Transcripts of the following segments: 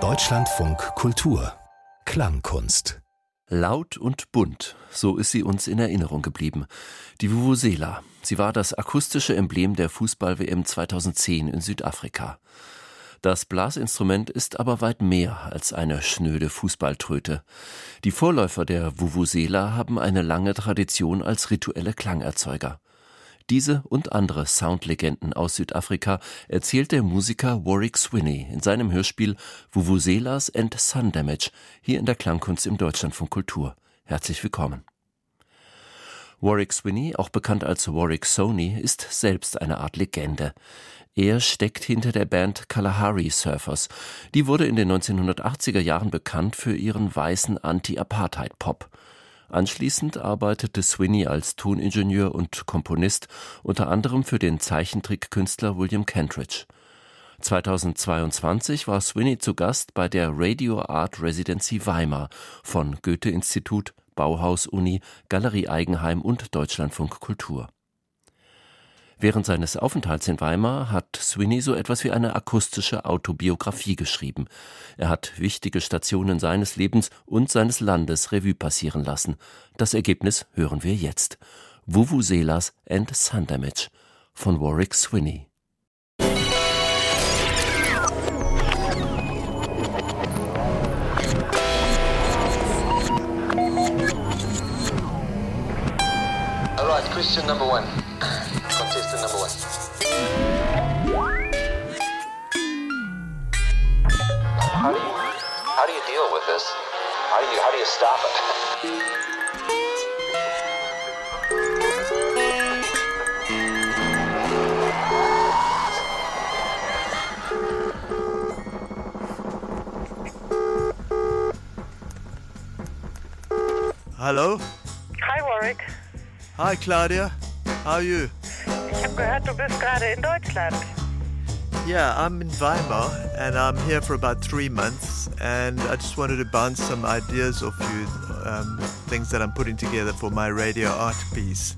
Deutschlandfunk Kultur Klangkunst Laut und bunt, so ist sie uns in Erinnerung geblieben. Die Vuvuzela. Sie war das akustische Emblem der Fußball-WM 2010 in Südafrika. Das Blasinstrument ist aber weit mehr als eine schnöde Fußballtröte. Die Vorläufer der Vuvuzela haben eine lange Tradition als rituelle Klangerzeuger. Diese und andere Soundlegenden aus Südafrika erzählt der Musiker Warwick Swinney in seinem Hörspiel Vuvuzelas and Sun Damage hier in der Klangkunst im Deutschlandfunk Kultur. Herzlich willkommen. Warwick Swinney, auch bekannt als Warwick Sony, ist selbst eine Art Legende. Er steckt hinter der Band Kalahari Surfers. Die wurde in den 1980er Jahren bekannt für ihren weißen Anti-Apartheid-Pop. Anschließend arbeitete Swinney als Toningenieur und Komponist unter anderem für den Zeichentrickkünstler William Kentridge. 2022 war Swinney zu Gast bei der Radio Art Residency Weimar von Goethe-Institut, Bauhaus-Uni, Galerie Eigenheim und Deutschlandfunk Kultur. Während seines Aufenthalts in Weimar hat Swinney so etwas wie eine akustische Autobiografie geschrieben. Er hat wichtige Stationen seines Lebens und seines Landes Revue passieren lassen. Das Ergebnis hören wir jetzt. Vuvuzelas and Sun von Warwick Swinney. Question number one. Contestant number one. How do you how do you deal with this? How do you how do you stop it? Hello. Hi Claudia. How are you? Ich habe gehört, du bist gerade in Deutschland. Yeah, I'm in Weimar and I'm here for about three months. And I just wanted to bounce some ideas off you, um, things that I'm putting together for my radio art piece.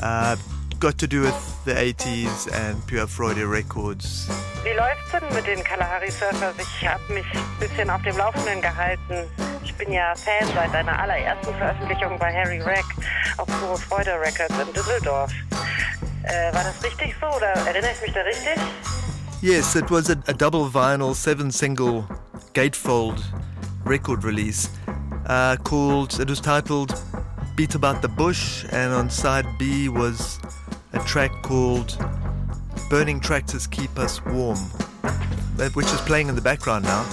Uh, got to do with the 80s and Pure Freude Records. Wie läuft's denn mit den Kalahari Surfers? Ich habe mich ein bisschen auf dem Laufenden gehalten. Bin ja Fan seit deiner allerersten Veröffentlichung bei Harry Rag auf Pure Freude Records in Düsseldorf. Äh, war das richtig so oder erinnere ich mich da richtig? Yes, it was a, a double vinyl, seven single gatefold record release uh, called, it was titled Beat About the Bush, and on side B was a track called Burning Tractors Keep Us Warm, which is playing in the background now.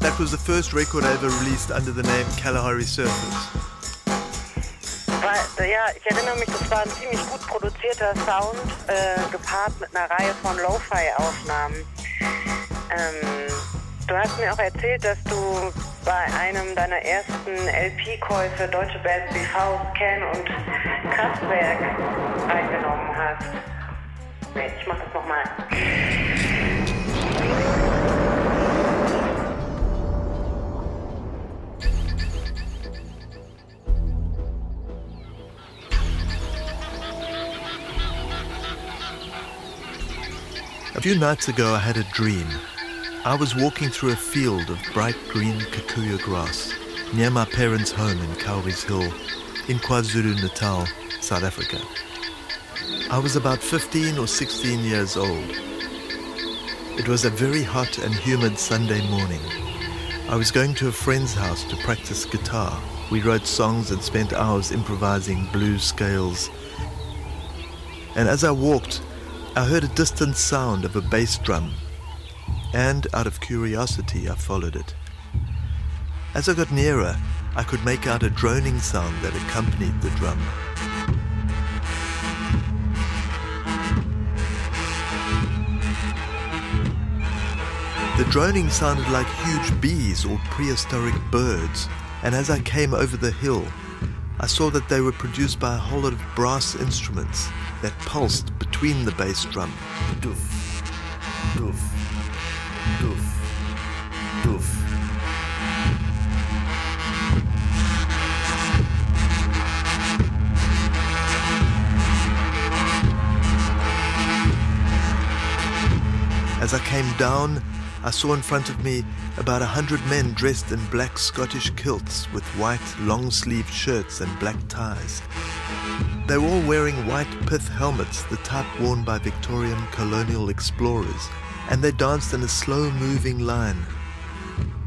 That was the first record I ever released under the name Kalahari Surfers. Ja, ich erinnere mich, das war ein ziemlich gut produzierter Sound, äh, gepaart mit einer Reihe von Lo-Fi-Aufnahmen. Ähm, du hast mir auch erzählt, dass du bei einem deiner ersten LP-Käufe deutsche Bands wie Faust, Ken und Kraftwerk eingenommen hast. Nee, ich mach das nochmal. A few nights ago, I had a dream. I was walking through a field of bright green kikuyu grass near my parents' home in Cowies Hill in KwaZulu Natal, South Africa. I was about 15 or 16 years old. It was a very hot and humid Sunday morning. I was going to a friend's house to practice guitar. We wrote songs and spent hours improvising blues scales. And as I walked, I heard a distant sound of a bass drum, and out of curiosity, I followed it. As I got nearer, I could make out a droning sound that accompanied the drum. The droning sounded like huge bees or prehistoric birds, and as I came over the hill, I saw that they were produced by a whole lot of brass instruments that pulsed between the bass drum. Doof, doof, doof, doof. As I came down, I saw in front of me about a hundred men dressed in black Scottish kilts with white long sleeved shirts and black ties. They were all wearing white pith helmets, the type worn by Victorian colonial explorers, and they danced in a slow moving line,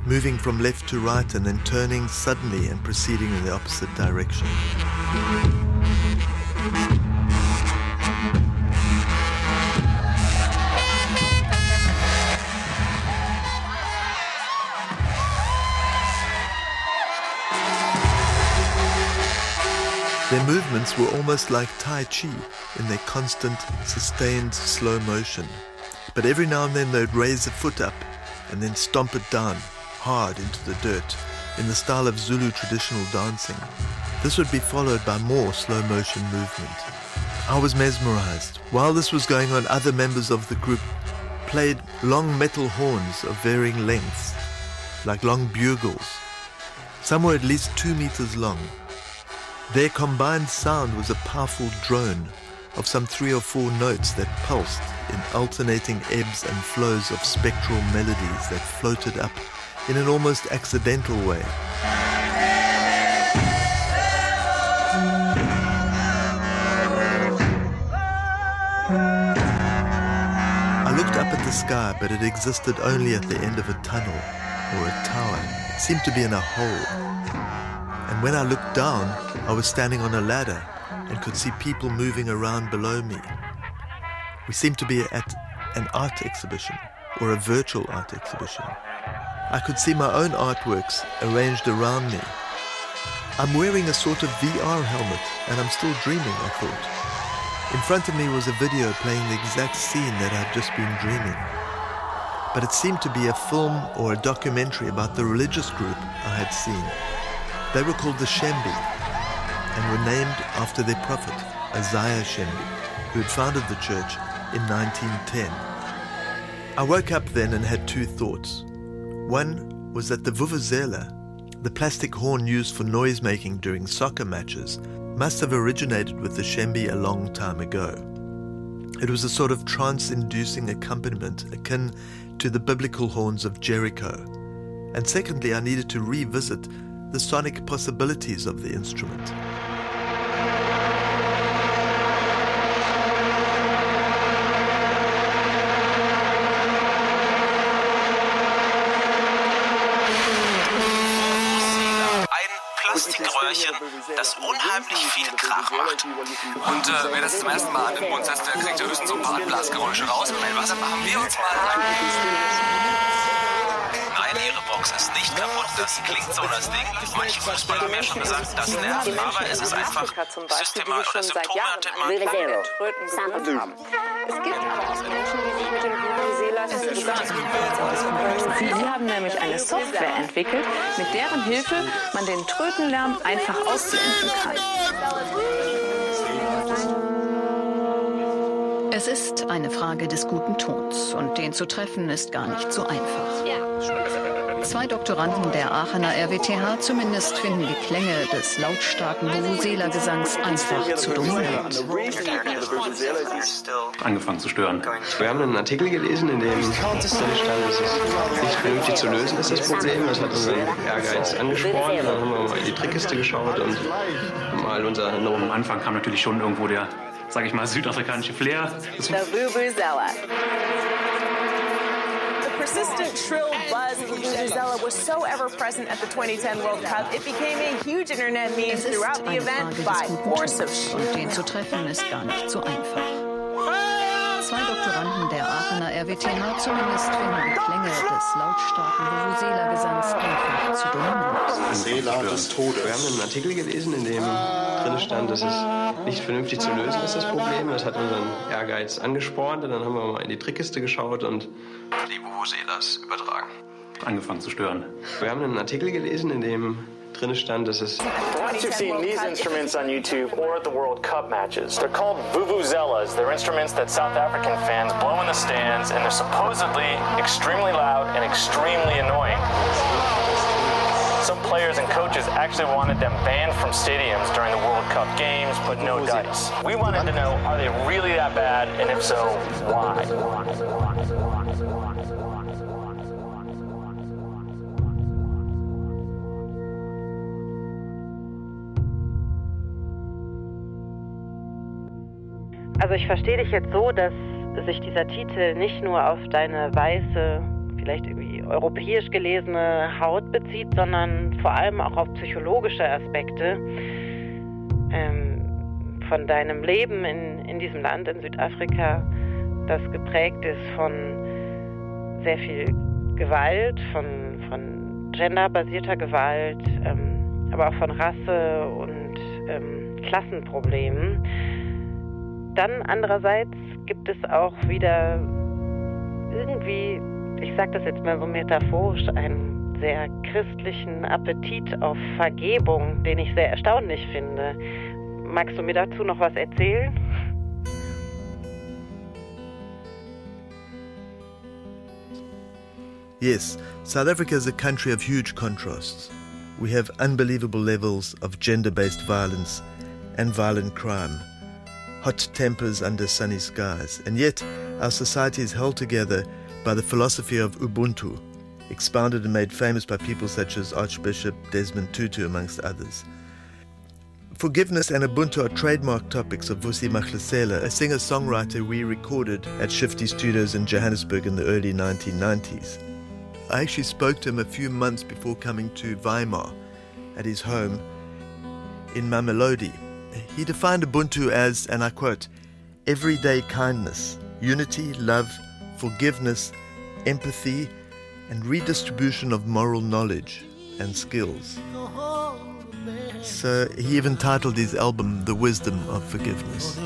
moving from left to right and then turning suddenly and proceeding in the opposite direction. Their movements were almost like Tai Chi in their constant, sustained slow motion. But every now and then they'd raise a foot up and then stomp it down, hard into the dirt, in the style of Zulu traditional dancing. This would be followed by more slow motion movement. I was mesmerized. While this was going on, other members of the group played long metal horns of varying lengths, like long bugles. Some were at least two meters long. Their combined sound was a powerful drone of some three or four notes that pulsed in alternating ebbs and flows of spectral melodies that floated up in an almost accidental way. I looked up at the sky, but it existed only at the end of a tunnel or a tower. It seemed to be in a hole. And when I looked down, I was standing on a ladder and could see people moving around below me. We seemed to be at an art exhibition or a virtual art exhibition. I could see my own artworks arranged around me. I'm wearing a sort of VR helmet and I'm still dreaming, I thought. In front of me was a video playing the exact scene that I'd just been dreaming. But it seemed to be a film or a documentary about the religious group I had seen. They were called the Shembe and were named after their prophet, Isaiah Shembe, who had founded the church in 1910. I woke up then and had two thoughts. One was that the vuvuzela, the plastic horn used for noise making during soccer matches, must have originated with the Shembe a long time ago. It was a sort of trance inducing accompaniment akin to the biblical horns of Jericho. And secondly, I needed to revisit the sonic possibilities of the instrument. Das unheimlich viel Krach macht. Und äh, wer das zum ersten Mal an den Mund setzt, der kriegt höchstens so ein paar Handblasgeräusche raus. Und was machen wir uns mal ihre Box ist nicht kaputt. Das klingt so, das Ding. Manche Fußballer haben ja schon gesagt, das nervt, aber es ist einfach Systema oder Symptome hat man. Es gibt aber auch Menschen, die sich mit dem Sie haben nämlich eine Software entwickelt, mit deren Hilfe man den Trötenlärm einfach ausblenden kann. Es ist eine Frage des guten Tons und den zu treffen ist gar nicht so einfach. Zwei Doktoranden der Aachener RWTH zumindest finden die Klänge des lautstarken Vuvuzela-Gesangs einfach zu dominant. Angefangen zu stören. Wir haben einen Artikel gelesen, in dem stand, es ist nicht vernünftig zu lösen ist, das Problem. Das hat unseren Ehrgeiz angespornt. Dann haben wir mal in die Trickkiste geschaut und mal unsere Erinnerungen. Am Anfang kam natürlich schon irgendwo der, sag ich mal, südafrikanische Flair. The Vuvuzela. Persistent shrill buzz of Vuvuzela was so ever present at the 2010 World Cup, it became a huge internet meme throughout the event by force of und den zu treffen ist gar nicht so einfach. Zwei Doktoranden der Aachener RWTH zumindest finden die Klänge des lautstarken Vuvuzela-Gesangs einfach zu dominant. Seela des Todes. Wir haben einen Artikel gelesen, in dem drin stand, dass es nicht vernünftig zu lösen ist, das Problem. Das hat unseren Ehrgeiz angespornt. Und dann haben wir mal in die Trickkiste geschaut und die Vuvuzelas übertragen. Angefangen zu stören. Wir haben einen Artikel gelesen, in dem drin stand, dass es Once you've seen these instruments on YouTube or at the World Cup matches, they're called vuvuzelas. They're instruments that South African fans blow in the stands, and they're supposedly extremely loud and extremely annoying. Some players and coaches actually wanted them banned from stadiums during the World Cup games, but no dice. We wanted to know, are they really that bad? And if so, why? Also ich verstehe dich jetzt so, dass sich dieser Titel nicht nur auf deine weiße, vielleicht irgendwie europäisch gelesene Haut bezieht, sondern vor allem auch auf psychologische Aspekte ähm, von deinem Leben in, in diesem Land, in Südafrika, das geprägt ist von sehr viel Gewalt, von, von genderbasierter Gewalt, ähm, aber auch von Rasse und ähm, Klassenproblemen. Dann andererseits gibt es auch wieder irgendwie, ich sage das jetzt mal so metaphorisch, einen sehr christlichen Appetit auf Vergebung, den ich sehr erstaunlich finde. Magst du mir dazu noch was erzählen? Yes, South Africa is a country of huge contrasts. We have unbelievable levels of gender based violence and violent crime, hot tempers under sunny skies, and yet our society is held together by the philosophy of Ubuntu, expounded and made famous by people such as Archbishop Desmond Tutu, amongst others. Forgiveness and Ubuntu are trademark topics of Vusi Mahlasela, a singer songwriter we recorded at Shifty Studios in Johannesburg in the early 1990s. I actually spoke to him a few months before coming to Weimar at his home in Mamelodi. He defined Ubuntu as, and I quote, everyday kindness, unity, love, forgiveness, empathy, and redistribution of moral knowledge and skills. So he even titled his album The Wisdom of Forgiveness.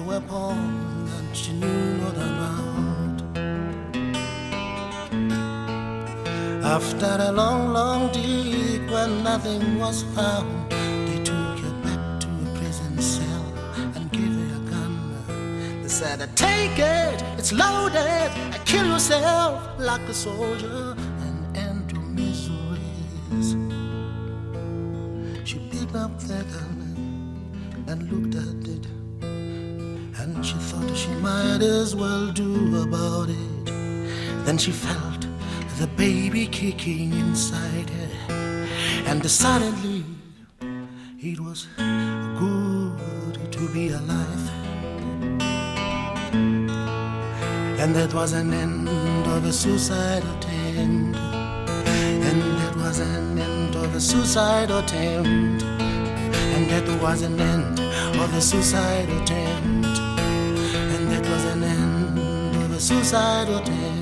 After a long, long dig when nothing was found, said, Take it, it's loaded, kill yourself like a soldier and end your miseries. She picked up the gun and looked at it, and she thought she might as well do about it. Then she felt the baby kicking inside her, and suddenly it was good to be alive. And that was an end of a suicide attempt. And that was an end of a suicide attempt. And that was an end of a suicide attempt. And that was an end of a suicide attempt.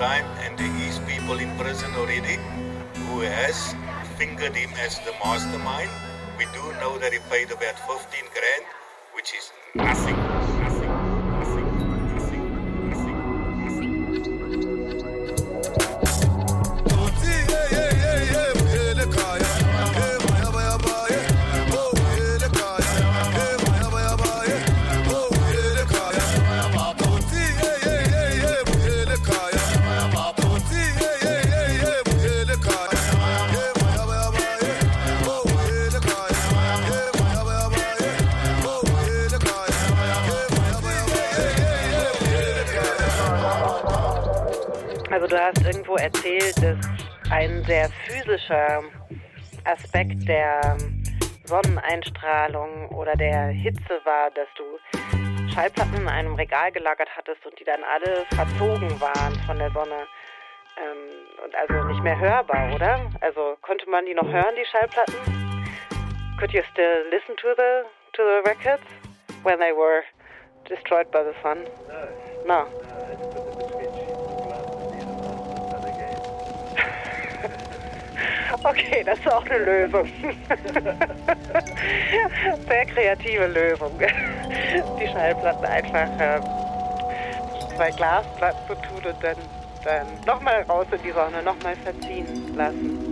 Time, and there is people in prison already who has fingered him as the mastermind. We do know that he paid about 15 grand, which is nothing. Du hast irgendwo erzählt, dass ein sehr physischer Aspekt der Sonneneinstrahlung oder der Hitze war, dass du Schallplatten in einem Regal gelagert hattest und die dann alle verzogen waren von der Sonne. Ähm, und also nicht mehr hörbar, oder? Also konnte man die noch hören, die Schallplatten? Could you still listen to the to the records when they were destroyed by the sun? No. Okay, das ist auch eine Lösung. Sehr kreative Lösung. Die Schallplatten einfach äh, zwei Glasplatten zu tun und dann, dann nochmal raus in die Sonne, nochmal verziehen lassen. Mhm.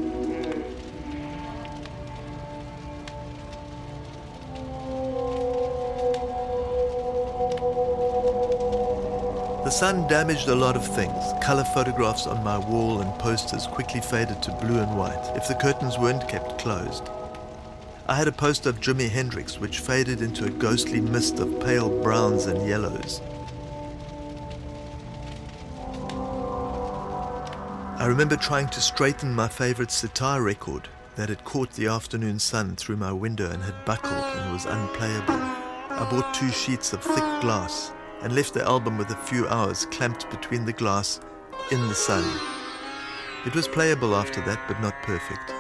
The sun damaged a lot of things. Color photographs on my wall and posters quickly faded to blue and white if the curtains weren't kept closed. I had a poster of Jimi Hendrix which faded into a ghostly mist of pale browns and yellows. I remember trying to straighten my favorite sitar record that had caught the afternoon sun through my window and had buckled and was unplayable. I bought two sheets of thick glass and left the album with a few hours clamped between the glass in the sun. It was playable after that, but not perfect.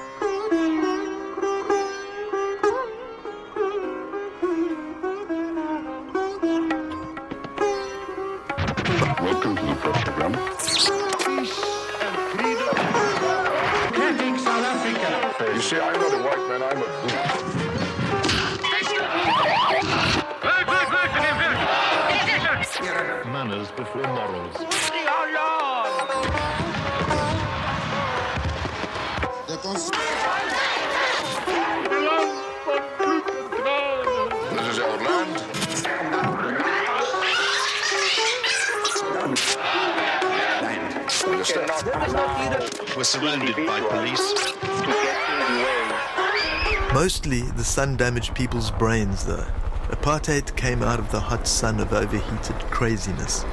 Mostly the sun damaged people's brains, though. Apartheid came out of the hot sun of overheated craziness,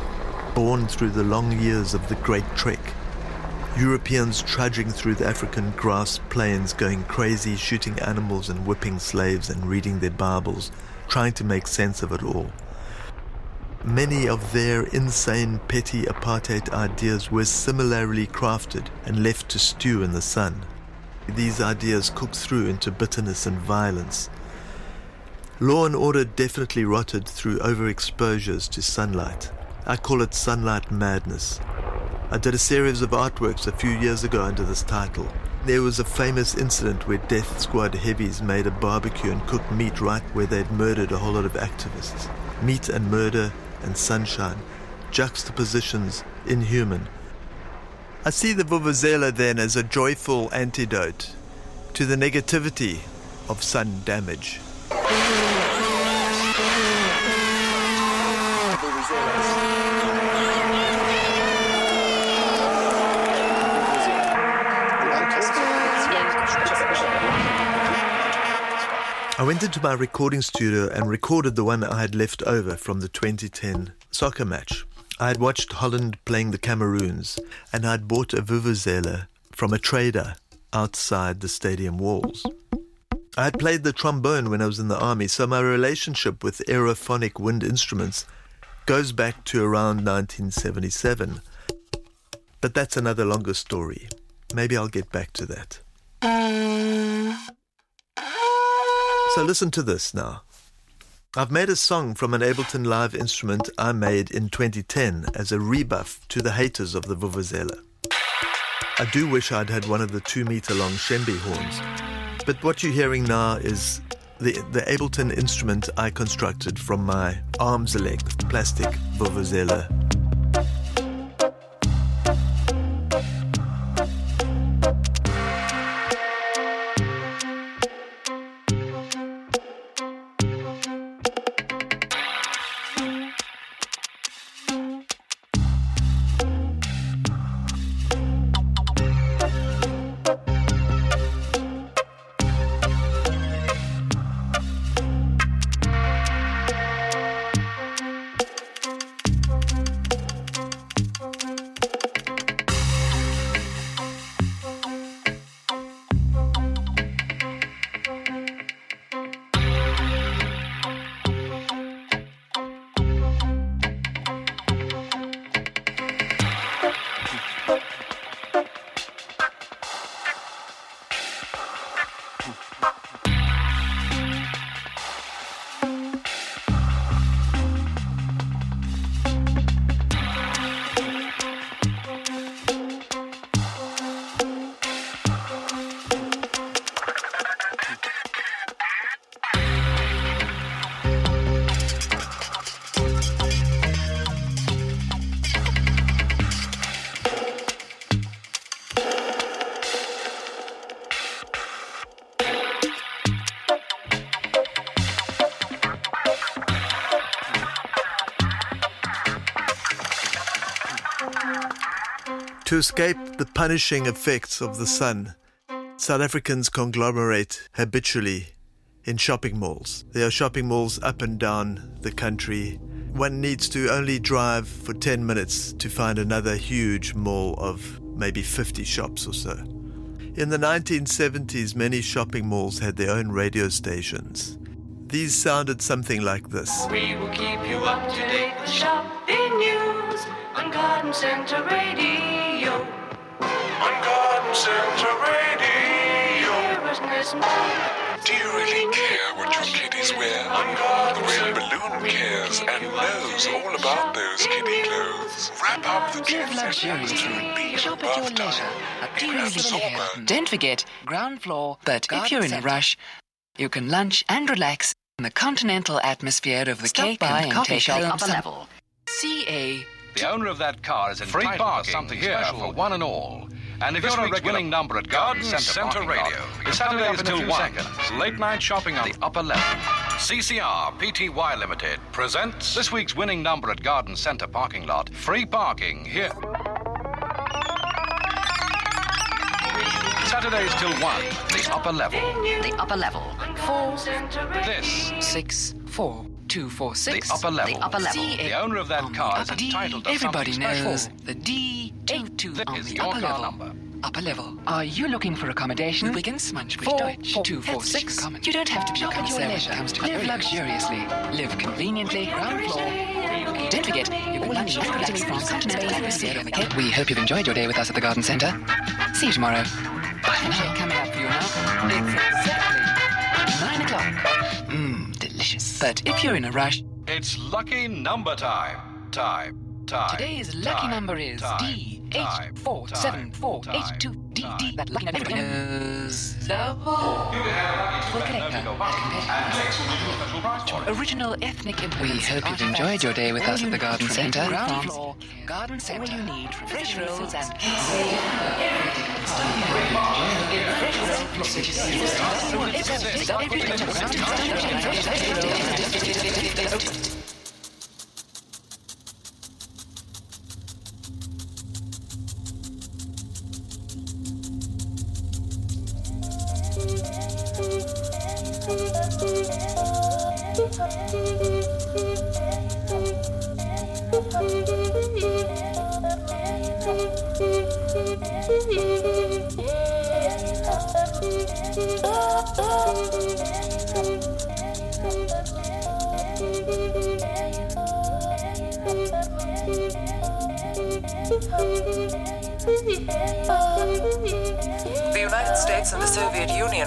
born through the long years of the Great Trek. Europeans trudging through the African grass plains, going crazy, shooting animals and whipping slaves and reading their Bibles, trying to make sense of it all. Many of their insane, petty apartheid ideas were similarly crafted and left to stew in the sun. These ideas cooked through into bitterness and violence. Law and order definitely rotted through overexposures to sunlight. I call it sunlight madness. I did a series of artworks a few years ago under this title. There was a famous incident where Death Squad heavies made a barbecue and cooked meat right where they'd murdered a whole lot of activists. Meat and murder and sunshine, juxtapositions inhuman. I see the Vuvuzela then as a joyful antidote to the negativity of sun damage. I went into my recording studio and recorded the one I had left over from the 2010 soccer match. I had watched Holland playing the Cameroons and I'd bought a Vuvuzela from a trader outside the stadium walls. I had played the trombone when I was in the army, so my relationship with aerophonic wind instruments goes back to around 1977. But that's another longer story. Maybe I'll get back to that. So listen to this now. I've made a song from an Ableton Live instrument I made in 2010 as a rebuff to the haters of the Vuvuzela. I do wish I'd had one of the two meter long Shembe horns, but what you're hearing now is the, the Ableton instrument I constructed from my arm's length plastic Vuvuzela. To escape the punishing effects of the sun, South Africans conglomerate habitually in shopping malls. There are shopping malls up and down the country. One needs to only drive for 10 minutes to find another huge mall of maybe 50 shops or so. In the 1970s, many shopping malls had their own radio stations. These sounded something like this. We will keep you up to date with shopping news on Garden Center Radio. On Garden Center Radio. Do you really care what your kiddies wear? The real balloon cares and knows all about those kiddie clothes. Wrap up the kids luxuriously. Shop at your leisure at Do You Really Care? Don't forget, ground floor. But if you're in a rush, you can lunch and relax in the continental atmosphere of the Stop cake by and and coffee shop home upper level. CA. The owner of that car is entitled Free parking to something here special for one and all. And if this you're a regular number at Garden, Garden Center, Center Radio, saturday Saturdays till 1, seconds. late night shopping on the upper level. CCR PTY Limited presents this week's winning number at Garden Center parking lot. Free parking here. Saturdays till 1, the upper level. The upper level. 4, 6, 4. Two. Four. Six. The upper level. The upper level. The owner of that um, car is upper entitled to Everybody knows the D. Two. Two. on is the your upper car level. number. Upper level. Are you looking for accommodation? Übrigens, man spricht Four, Deutsch. four, Two, four, herzlich six. You don't have to be Shop at your leisure. it comes to Live live luxuriously. Live conveniently. Ground floor. Don't forget, you can lunch and relax from continental atmosphere of the Cape. We hope you've enjoyed your day with us at the Garden Centre. See you tomorrow. Bye. Coming up for you now. But if you're in a rush, It's lucky number time. Time. Time. Today's lucky time, number is time, D eight four seven four eight two D D. That lucky number time. knows the whole. Uh, original ethnic We hope you've enjoyed your day with us at the Garden Centre. Ground floor, Garden Centre. All you need, fresh rolls and The United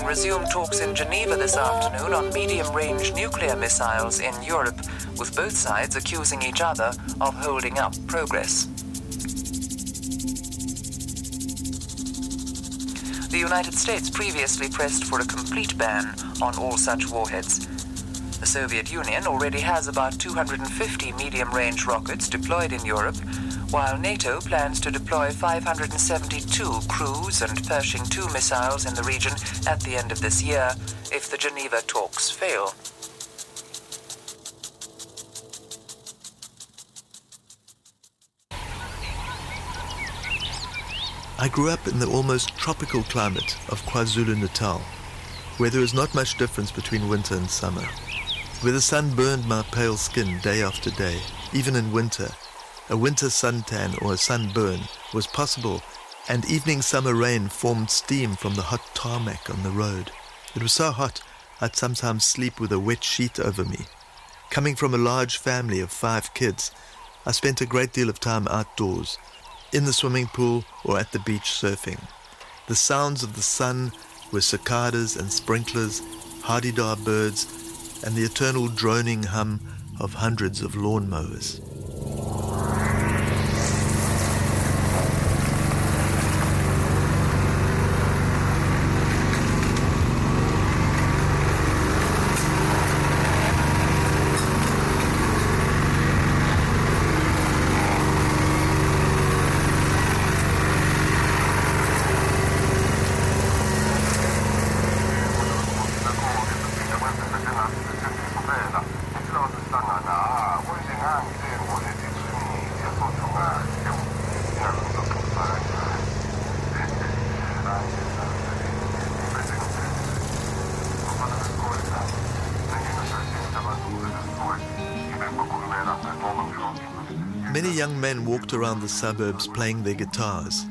resumed talks in Geneva this afternoon on medium range nuclear missiles in Europe, with both sides accusing each other of holding up progress. The United States previously pressed for a complete ban on all such warheads. The Soviet Union already has about 250 medium range rockets deployed in Europe, while NATO plans to deploy 572 cruise and Pershing II missiles in the region at the end of this year if the Geneva talks fail. I grew up in the almost tropical climate of KwaZulu Natal, where there is not much difference between winter and summer. Where the sun burned my pale skin day after day, even in winter, a winter suntan or a sunburn was possible, and evening summer rain formed steam from the hot tarmac on the road. It was so hot I'd sometimes sleep with a wet sheet over me. Coming from a large family of five kids, I spent a great deal of time outdoors, in the swimming pool or at the beach surfing. The sounds of the sun were cicadas and sprinklers, hadeda birds, and the eternal droning hum of hundreds of lawnmowers. Many young men walked around the suburbs playing their guitars.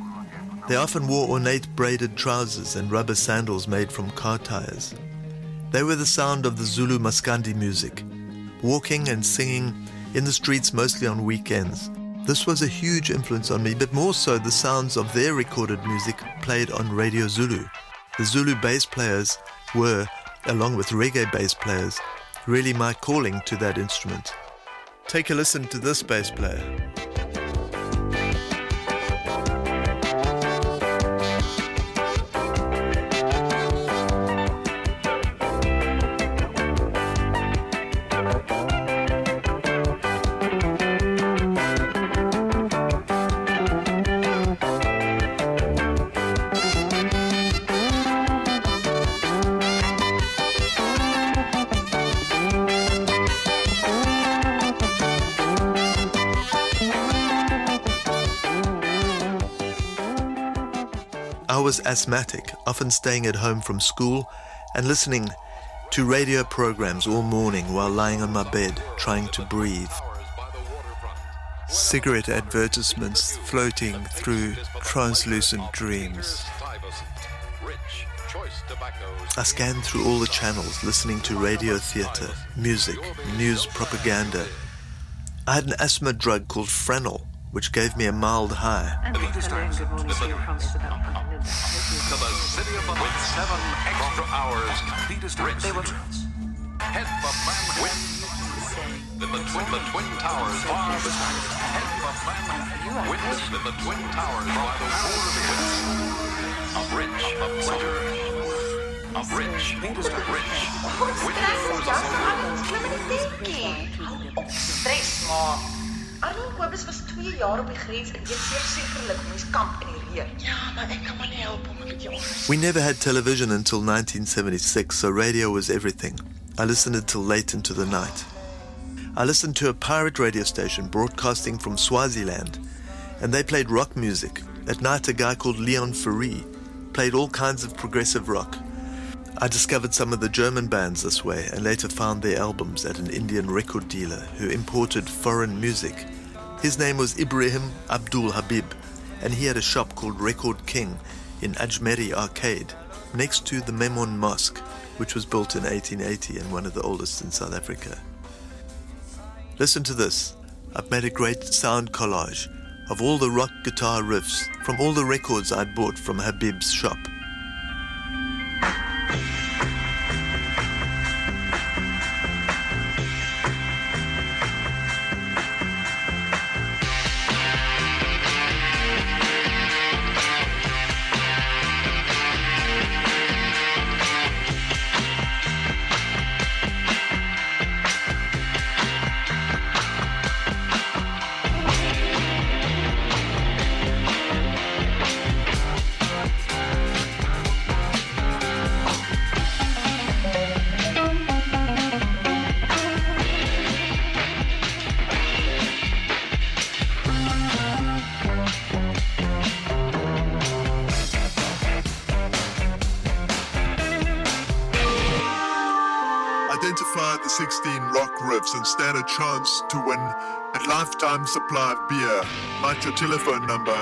They often wore ornate braided trousers and rubber sandals made from car tires. They were the sound of the Zulu Maskandi music, walking and singing in the streets mostly on weekends. This was a huge influence on me, but more so the sounds of their recorded music played on Radio Zulu. The Zulu bass players were along with reggae bass players, really my calling to that instrument. Take a listen to this bass player. Asthmatic, often staying at home from school and listening to radio programs all morning while lying on my bed trying to breathe. Cigarette advertisements floating through translucent dreams. I scanned through all the channels listening to radio theatre, music, news propaganda. I had an asthma drug called Franol, which gave me a mild high. To the city of the with seven extra hours. Peter Rich. Head the man win. In the twin, the twin towers far behind. Head the man wins in the twin towers by the war of Of rich, of pleasure. Of rich, Peter's rich. Stres maar. Arno Kobus was 2 jaar op die grens en weet zeer sekerlik hoe mens kamp in die reën. Ja, maar ek kan maar nie help om 'n bietjie onrustig. We never had television until 1976, so radio was everything. I listened until late into the night. I listened to a pirate radio station broadcasting from Swaziland, and they played rock music. At night, a guy called Leon Ferree played all kinds of progressive rock. I discovered some of the German bands this way and later found their albums at an Indian record dealer who imported foreign music. His name was Ibrahim Abdul Habib, and he had a shop called Record King in Ajmeri Arcade, next to the Memon Mosque, which was built in 1880 and one of the oldest in South Africa. Listen to this. I've made a great sound collage of all the rock guitar riffs from all the records I'd bought from Habib's shop. To win a lifetime supply of beer. Write your telephone number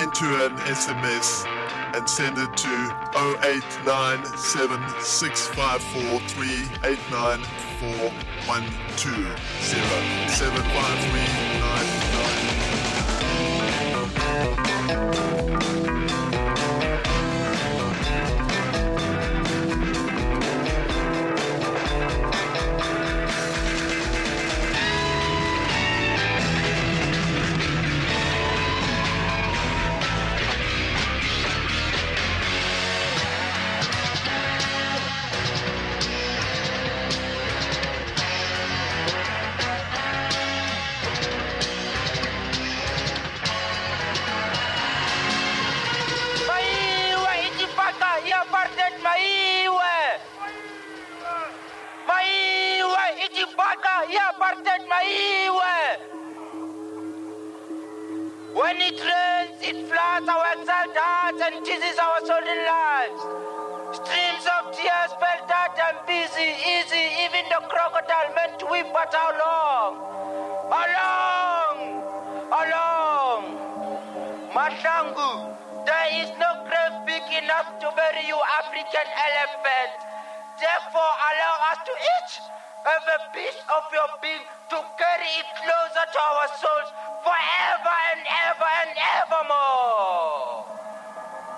into an SMS and send it to 0897654389. Even the crocodile meant to but how long? How long? Mahlangu. There is no grave big enough to bury you, African elephant. Therefore, allow us to each have a piece of your being to carry it closer to our souls forever and ever and evermore.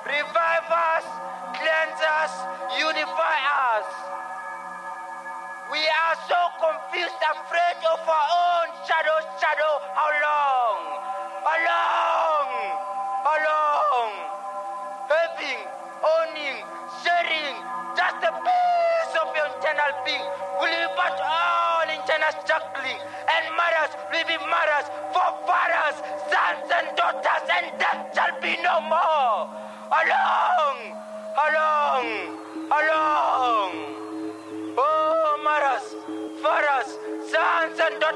Revive us, cleanse us, unify us. We are so confused, afraid of our own shadow, shadow. How long? How long? How long? Having, owning, sharing, just a piece of your internal being will leave us all internal struggling. And mothers will be mothers for fathers, sons and daughters, and death shall be no more. How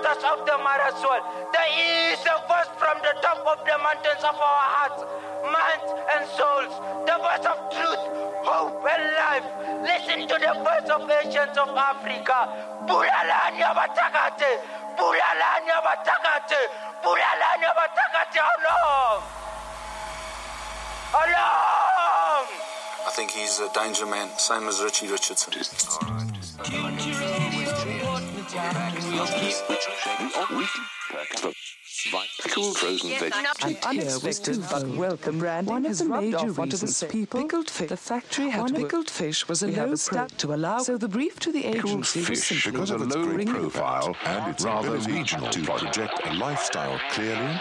daughters of the mother's soul, there is a voice from the top of the mountains of our hearts, minds, and souls, the voice of truth, hope, and life. Listen to the voice of nations of Africa. Bulalanya batakate, bulalanya batakate, bulalanya batakate. How long? How long? I think he's a danger man, same as Richie Richardson. Pickled frozen vegetables. unexpected but welcome branding One of the major reasons people pickled fish. The factory had pickled fish was a low pro to allow. So the brief to the agency was fish because of its it profile and its rather regional to project a lifestyle clearly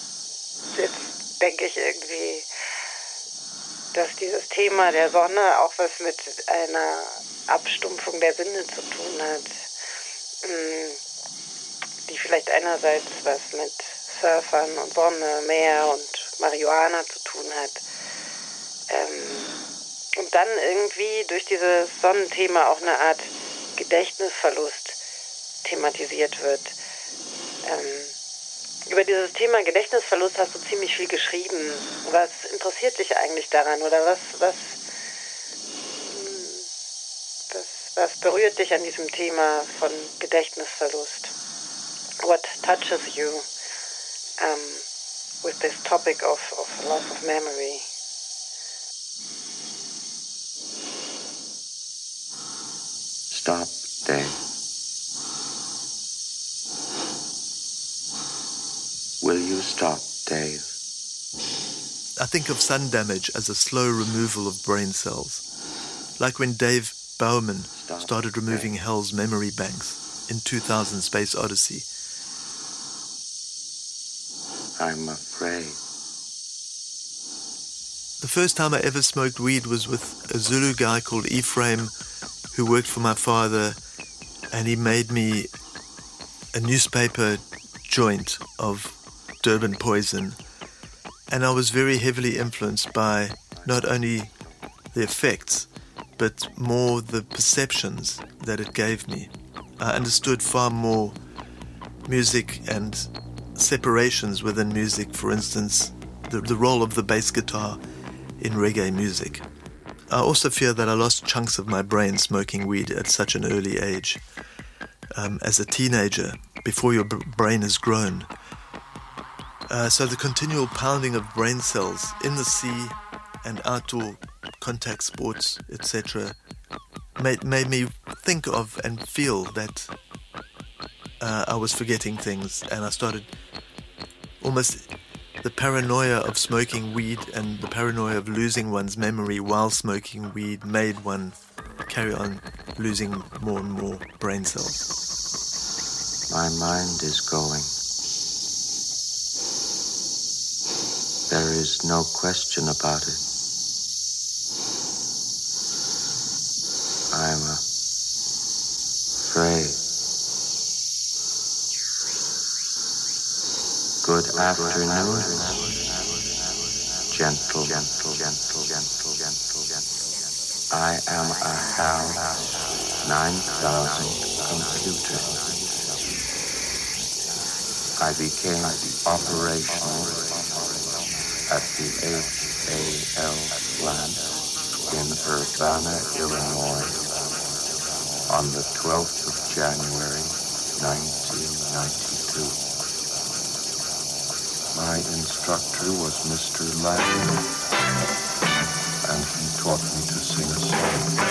jetzt denke ich irgendwie, dass dieses Thema der Sonne auch was mit einer Abstumpfung der Sinne zu tun hat, Mm, die vielleicht einerseits was mit Surfern und Sonne, Meer und Marihuana zu tun hat. Ähm, und dann irgendwie durch dieses Sonnenthema auch eine Art Gedächtnisverlust thematisiert wird. Ähm, über dieses Thema Gedächtnisverlust hast du ziemlich viel geschrieben. Was interessiert dich eigentlich daran oder was, was, was, was berührt dich an diesem Thema von Gedächtnisverlust? What touches you um, with this topic of, of loss of memory? Stop, stop, Dave? I think of sun damage as a slow removal of brain cells. Like when Dave Bowman started removing HAL's memory banks in 2000 Space Odyssey. I'm afraid. The first time I ever smoked weed was with a Zulu guy called Ephraim who worked for my father and he made me a newspaper joint of Durban poison. And I was very heavily influenced by not only the effects, but more the perceptions that it gave me. I understood far more music and separations within music, for instance, the, the role of the bass guitar in reggae music. I also fear that I lost chunks of my brain smoking weed at such an early age. Um, as a teenager, before your b- brain has grown. Uh, so the continual pounding of brain cells in the sea and outdoor contact sports, etc., made, made me think of and feel that uh, I was forgetting things, and I started almost the paranoia of smoking weed and the paranoia of losing one's memory while smoking weed made one carry on losing more and more brain cells. My mind is going. There is no question about it. I'm afraid. Good afternoon, gentle, gentle, gentle, gentle, gentle, gentle. I am a house, 9,000 computers. I became operational at the HAL plant in Urbana, Illinois on the 12th of January, 1992. My instructor was Mr. Lang, and he taught me to sing a What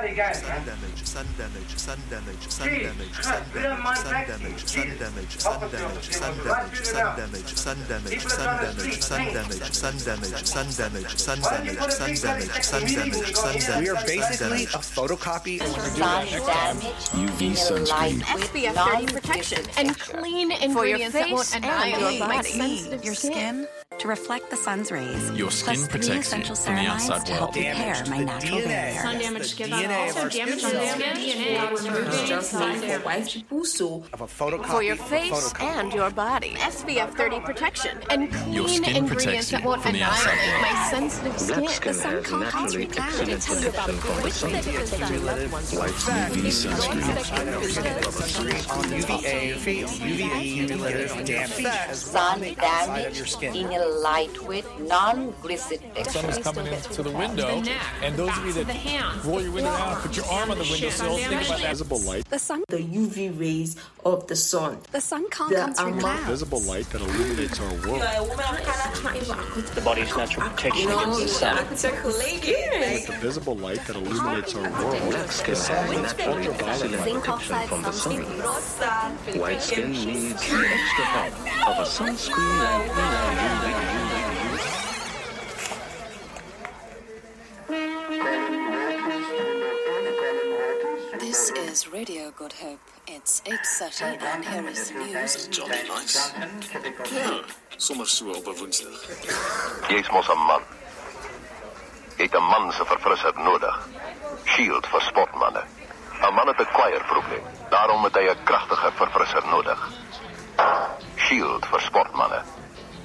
bloody game, man. damage, sun damage, sun damage, sun damage, sun we don't damage, sun damage, sun damage, sun damage, sun damage, sun damage, sun are trying to damage, sun damage, sun damage, sun damage, sun Why don't you damage, a sun big bloody damage, sun meeting damage, when sun damage. We are basically a photocopy. UV sunscreen. SPF 30 protection and clean ingredients that won't annihilate my sensitive your skin to reflect the sun's rays. Your skin plus three protects you essential from the ceramides outside to help world. repair my natural barrier. Sun damage skin that DNA of also our damage on the Of a photocopy. For your of a face and your body. SPF 30 protection and Your clean skin ingredients that won't from annihilate my sensitive skin. The sun can't concrete clouds. White UV sunscreen. on UVA, UVB, cumulative damage. Sun damage in a lightweight, non-glycid The sun is texture. coming into the window, and those of you that roll your window down, put your arm on the windowsill, think about that visible light. The sun, the UV rays of the sun. the sun can't The come through amount- clouds. Visible light that illuminates our world. The body's natural protection against the sun. The visible light that illuminates our world. Black skin has naturally excellent protection from the sun. White skin needs the extra help of a sunscreen and UV. This is Radio Good Hope. It's 8.30 and here is the news. Johnny Nice? Ja, soms so op 'n Woensdag. Jy's mos 'n man. Jy het 'n man se verfrisser nodig. Shield vir sportmanne. 'n Man het 'n kwaaierprobleem. Daarom het hy 'n kragtige verfrisser nodig. Shield vir sportmanne.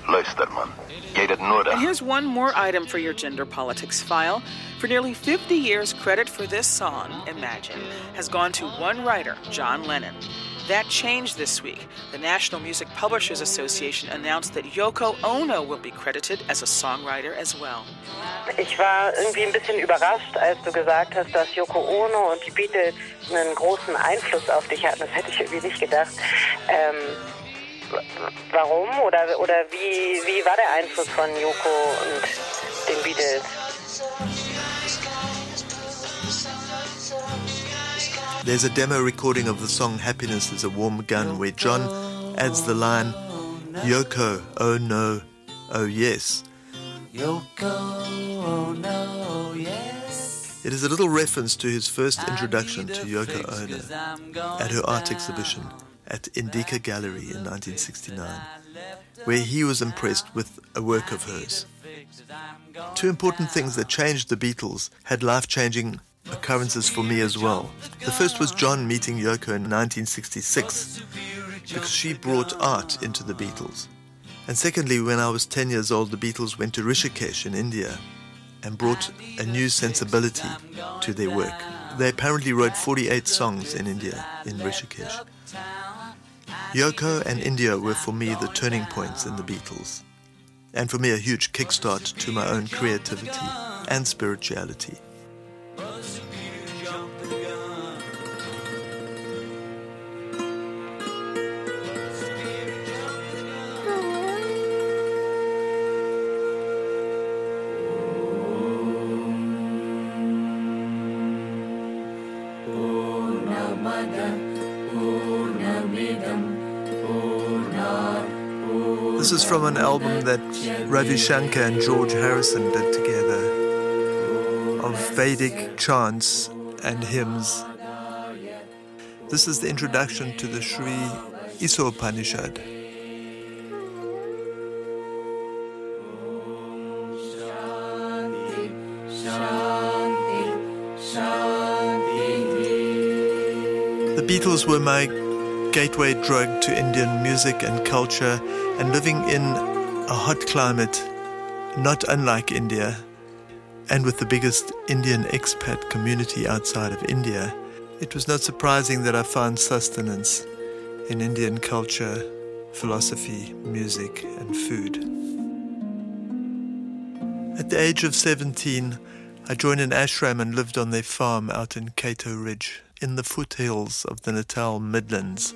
Luister man, jy het dit. And here's one more item for your gender politics file. For nearly 50 years, credit for this song, Imagine, has gone to one writer, John Lennon. That changed this week. The National Music Publishers Association announced that Yoko Ono will be credited as a songwriter as well. Ich war irgendwie ein bisschen überrascht, als du gesagt hast, dass Yoko Ono und die Beatles einen großen Einfluss auf dich hatten. Das hätte ich irgendwie nicht gedacht. Ähm, w- warum oder, oder wie, wie war der Einfluss von Yoko und den Beatles? There's a demo recording of the song Happiness is a Warm Gun where John adds the line, Yoko, oh no, oh yes. Yoko, oh no, yes. It is a little reference to his first introduction to Yoko Ono at her art exhibition at Indica Gallery in 1969, where he was impressed with a work of hers. Two important things that changed the Beatles had life changing occurrences for me as well. The first was John meeting Yoko in 1966 because she brought art into the Beatles. And secondly, when I was 10 years old, the Beatles went to Rishikesh in India and brought a new sensibility to their work. They apparently wrote 48 songs in India, in Rishikesh. Yoko and India were for me the turning points in the Beatles, and for me a huge kickstart to my own creativity and spirituality. From an album that Ravi Shankar and George Harrison did together of Vedic chants and hymns. This is the introduction to the Sri Isopanishad. The Beatles were my gateway drug to Indian music and culture and living in a hot climate, not unlike India, and with the biggest Indian expat community outside of India, it was not surprising that I found sustenance in Indian culture, philosophy, music, and food. At the age of 17, I joined an ashram and lived on their farm out in Cato Ridge, in the foothills of the Natal Midlands.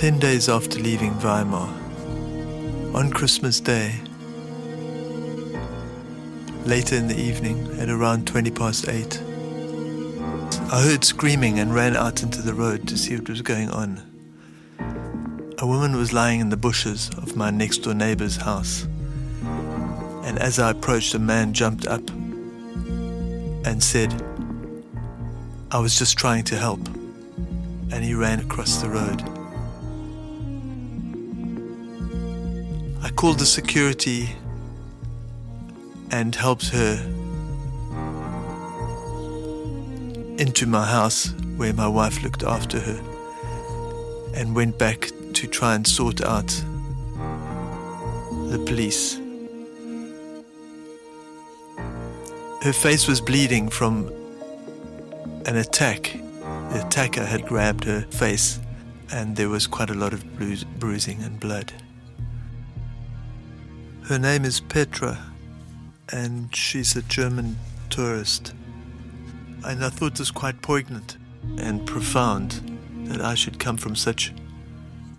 Ten days after leaving Weimar, on Christmas Day, later in the evening at around 20 past 8, I heard screaming and ran out into the road to see what was going on. A woman was lying in the bushes of my next door neighbor's house, and as I approached, a man jumped up and said, I was just trying to help, and he ran across the road. Called the security and helped her into my house where my wife looked after her and went back to try and sort out the police. Her face was bleeding from an attack. The attacker had grabbed her face, and there was quite a lot of bru- bruising and blood. Her name is Petra, and she's a German tourist. And I thought this quite poignant and profound that I should come from such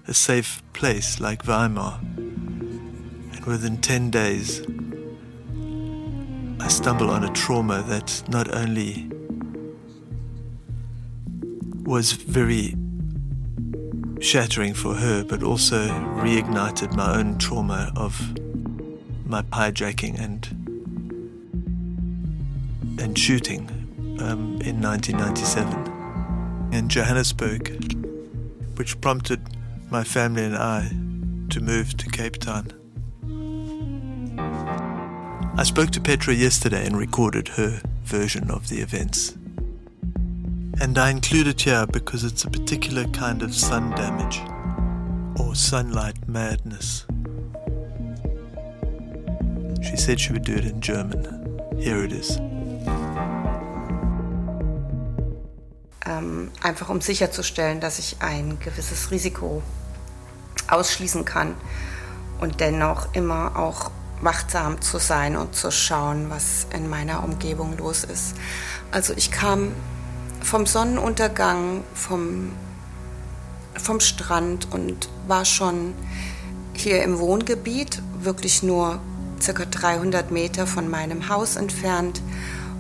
a safe place like Weimar. And within 10 days, I stumble on a trauma that not only was very shattering for her, but also reignited my own trauma of my hijacking and and shooting um, in 1997 in Johannesburg, which prompted my family and I to move to Cape Town. I spoke to Petra yesterday and recorded her version of the events. And I include it here because it's a particular kind of sun damage or sunlight madness. She said she would do it in German. Here it is. Ähm, einfach um sicherzustellen, dass ich ein gewisses Risiko ausschließen kann und dennoch immer auch wachsam zu sein und zu schauen, was in meiner Umgebung los ist. Also ich kam vom Sonnenuntergang, vom, vom Strand und war schon hier im Wohngebiet, wirklich nur circa 300 Meter von meinem Haus entfernt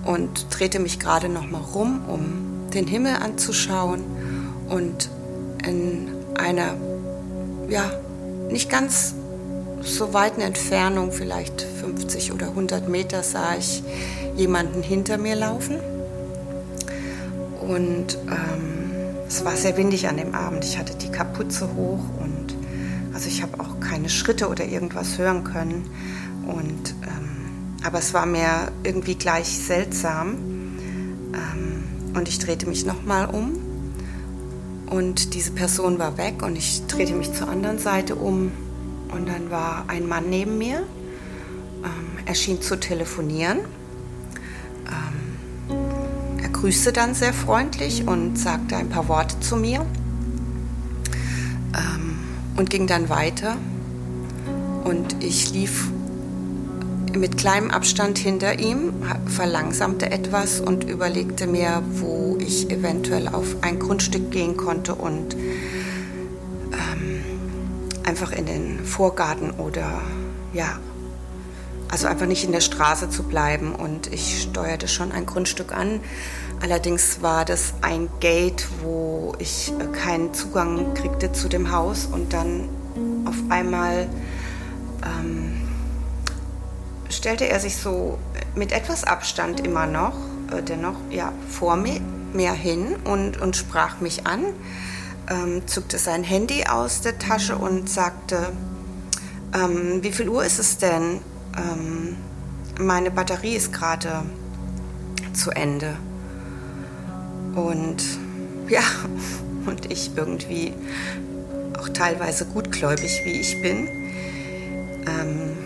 und drehte mich gerade noch mal rum, um den Himmel anzuschauen und in einer ja nicht ganz so weiten Entfernung, vielleicht 50 oder 100 Meter, sah ich jemanden hinter mir laufen. Und ähm, es war sehr windig an dem Abend. Ich hatte die Kapuze hoch und also ich habe auch keine Schritte oder irgendwas hören können. Und, ähm, aber es war mir irgendwie gleich seltsam. Ähm, und ich drehte mich nochmal um. Und diese Person war weg und ich drehte mich zur anderen Seite um. Und dann war ein Mann neben mir. Ähm, er schien zu telefonieren. Ähm, er grüßte dann sehr freundlich und sagte ein paar Worte zu mir ähm, und ging dann weiter. Und ich lief mit kleinem Abstand hinter ihm, verlangsamte etwas und überlegte mir, wo ich eventuell auf ein Grundstück gehen konnte und ähm, einfach in den Vorgarten oder ja, also einfach nicht in der Straße zu bleiben. Und ich steuerte schon ein Grundstück an. Allerdings war das ein Gate, wo ich keinen Zugang kriegte zu dem Haus und dann auf einmal ähm, stellte er sich so mit etwas Abstand immer noch, äh, dennoch ja, vor mir, mir hin und, und sprach mich an, ähm, zückte sein Handy aus der Tasche und sagte, ähm, wie viel Uhr ist es denn? Ähm, meine Batterie ist gerade zu Ende. Und ja, und ich irgendwie auch teilweise gutgläubig, wie ich bin, ähm,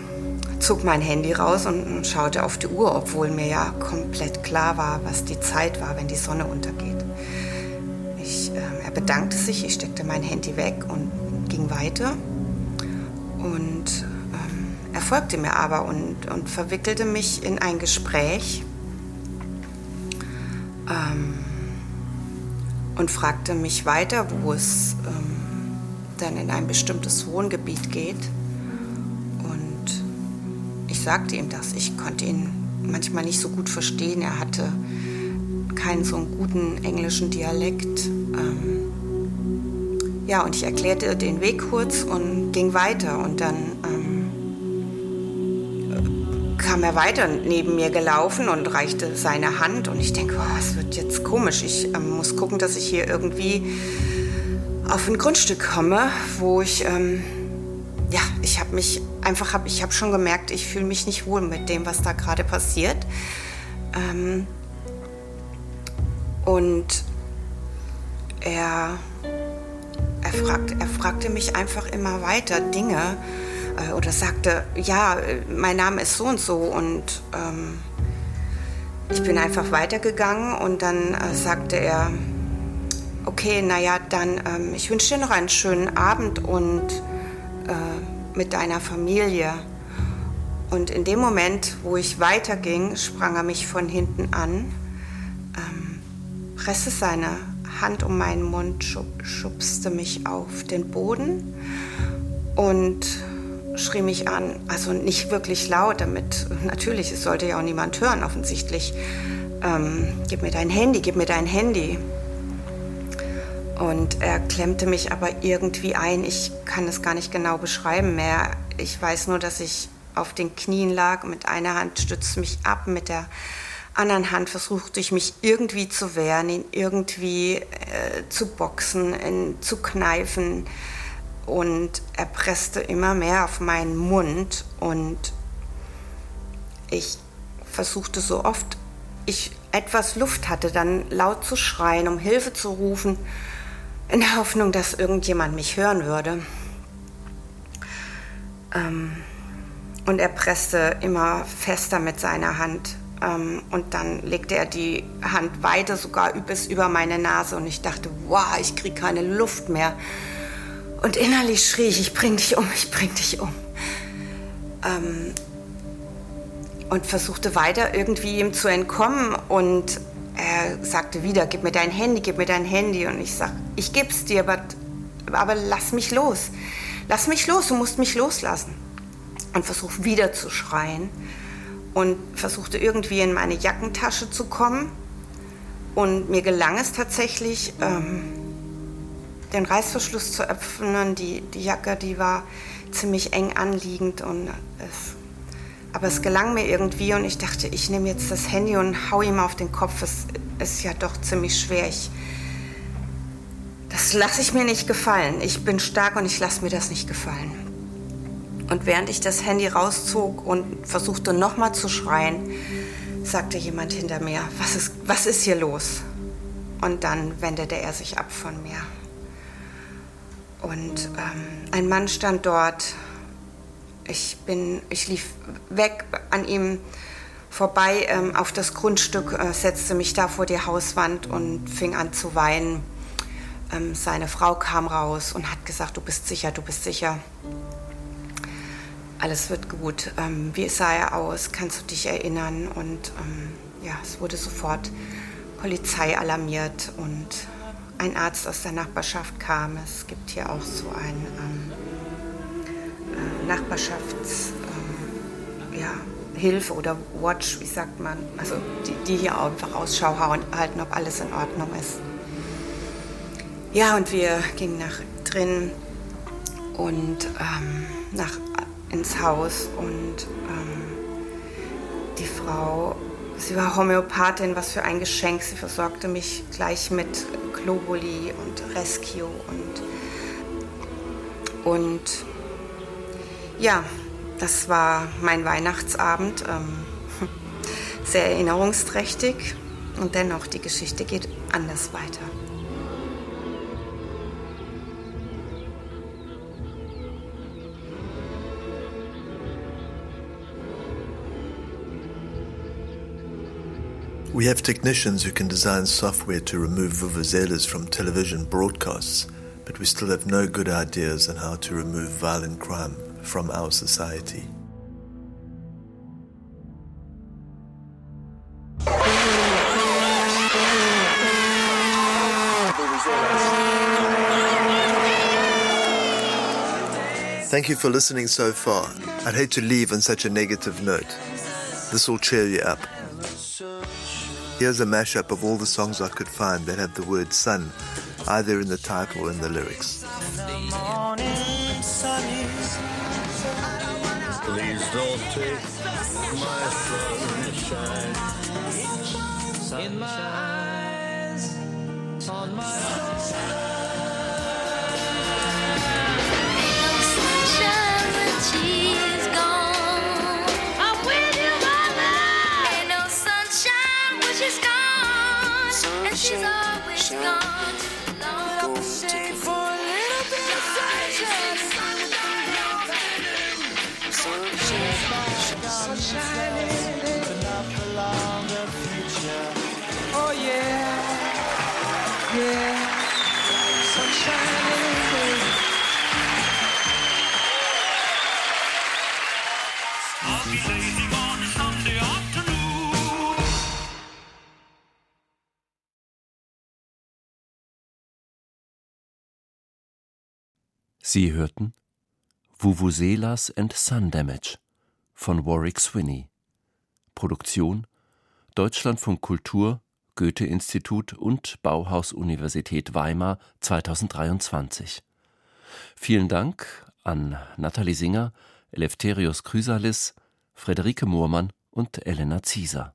zog mein Handy raus und schaute auf die Uhr, obwohl mir ja komplett klar war, was die Zeit war, wenn die Sonne untergeht. Ich, äh, er bedankte sich, ich steckte mein Handy weg und ging weiter. Und ähm, er folgte mir aber und, und verwickelte mich in ein Gespräch ähm, und fragte mich weiter, wo es ähm, dann in ein bestimmtes Wohngebiet geht sagte ihm das. Ich konnte ihn manchmal nicht so gut verstehen. Er hatte keinen so einen guten englischen Dialekt. Ähm ja, und ich erklärte den Weg kurz und ging weiter. Und dann ähm, kam er weiter neben mir gelaufen und reichte seine Hand. Und ich denke, oh, es wird jetzt komisch. Ich ähm, muss gucken, dass ich hier irgendwie auf ein Grundstück komme, wo ich, ähm, ja, ich habe mich einfach habe ich habe schon gemerkt, ich fühle mich nicht wohl mit dem, was da gerade passiert. Ähm, und er, er, fragt, er fragte mich einfach immer weiter Dinge äh, oder sagte, ja, mein Name ist so und so und ähm, ich bin einfach weitergegangen und dann äh, sagte er, okay, naja, dann ähm, ich wünsche dir noch einen schönen Abend und äh, mit deiner Familie. Und in dem Moment, wo ich weiterging, sprang er mich von hinten an, ähm, presste seine Hand um meinen Mund, schub, schubste mich auf den Boden und schrie mich an. Also nicht wirklich laut, damit natürlich, es sollte ja auch niemand hören, offensichtlich. Ähm, gib mir dein Handy, gib mir dein Handy. Und er klemmte mich aber irgendwie ein. Ich kann es gar nicht genau beschreiben mehr. Ich weiß nur, dass ich auf den Knien lag. Mit einer Hand stützte mich ab, mit der anderen Hand versuchte ich mich irgendwie zu wehren, ihn irgendwie äh, zu boxen, in, zu kneifen. Und er presste immer mehr auf meinen Mund. Und ich versuchte so oft ich etwas Luft hatte, dann laut zu schreien, um Hilfe zu rufen in der Hoffnung, dass irgendjemand mich hören würde. Ähm, und er presste immer fester mit seiner Hand. Ähm, und dann legte er die Hand weiter, sogar bis über meine Nase. Und ich dachte, wow, ich kriege keine Luft mehr. Und innerlich schrie ich, ich bring dich um, ich bring dich um. Ähm, und versuchte weiter irgendwie ihm zu entkommen. Und er sagte wieder, gib mir dein Handy, gib mir dein Handy. Und ich sag, ich geb's dir, aber, aber lass mich los. Lass mich los, du musst mich loslassen. Und versuch wieder zu schreien. Und versuchte irgendwie in meine Jackentasche zu kommen. Und mir gelang es tatsächlich, ähm, den Reißverschluss zu öffnen. Die, die Jacke, die war ziemlich eng anliegend und es aber es gelang mir irgendwie und ich dachte, ich nehme jetzt das Handy und hau ihm auf den Kopf. Es ist ja doch ziemlich schwer. Ich, das lasse ich mir nicht gefallen. Ich bin stark und ich lasse mir das nicht gefallen. Und während ich das Handy rauszog und versuchte nochmal zu schreien, sagte jemand hinter mir, was ist, was ist hier los? Und dann wendete er sich ab von mir. Und ähm, ein Mann stand dort ich bin, ich lief weg an ihm vorbei ähm, auf das Grundstück, äh, setzte mich da vor die Hauswand und fing an zu weinen. Ähm, seine Frau kam raus und hat gesagt, du bist sicher, du bist sicher. Alles wird gut. Ähm, wie sah er aus? Kannst du dich erinnern? Und ähm, ja, es wurde sofort Polizei alarmiert und ein Arzt aus der Nachbarschaft kam. Es gibt hier auch so ein ähm, äh, Nachbarschafts... Ähm, ja, oder Watch, wie sagt man, also die, die hier einfach Ausschau halten, ob alles in Ordnung ist. Ja, und wir gingen nach drin und ähm, nach, ins Haus und ähm, die Frau, sie war Homöopathin, was für ein Geschenk. Sie versorgte mich gleich mit Globuli und Rescue und, und ja, das war mein Weihnachtsabend, ähm, sehr erinnerungsträchtig und dennoch die Geschichte geht anders weiter. We have technicians who can design software to remove vuvuzelas from television broadcasts, but we still have no good ideas on how to remove violent crime from our society. Thank you for listening so far. I'd hate to leave on such a negative note. This will cheer you up. Here's a mashup of all the songs I could find that have the word sun either in the title or in the lyrics. Don't Sie hörten Vuvuzelas and Sun Damage von Warwick Swinney. Produktion Deutschlandfunk Kultur, Goethe-Institut und Bauhaus-Universität Weimar 2023. Vielen Dank an Nathalie Singer, Eleftherios Chrysalis, Frederike Moormann und Elena Zieser.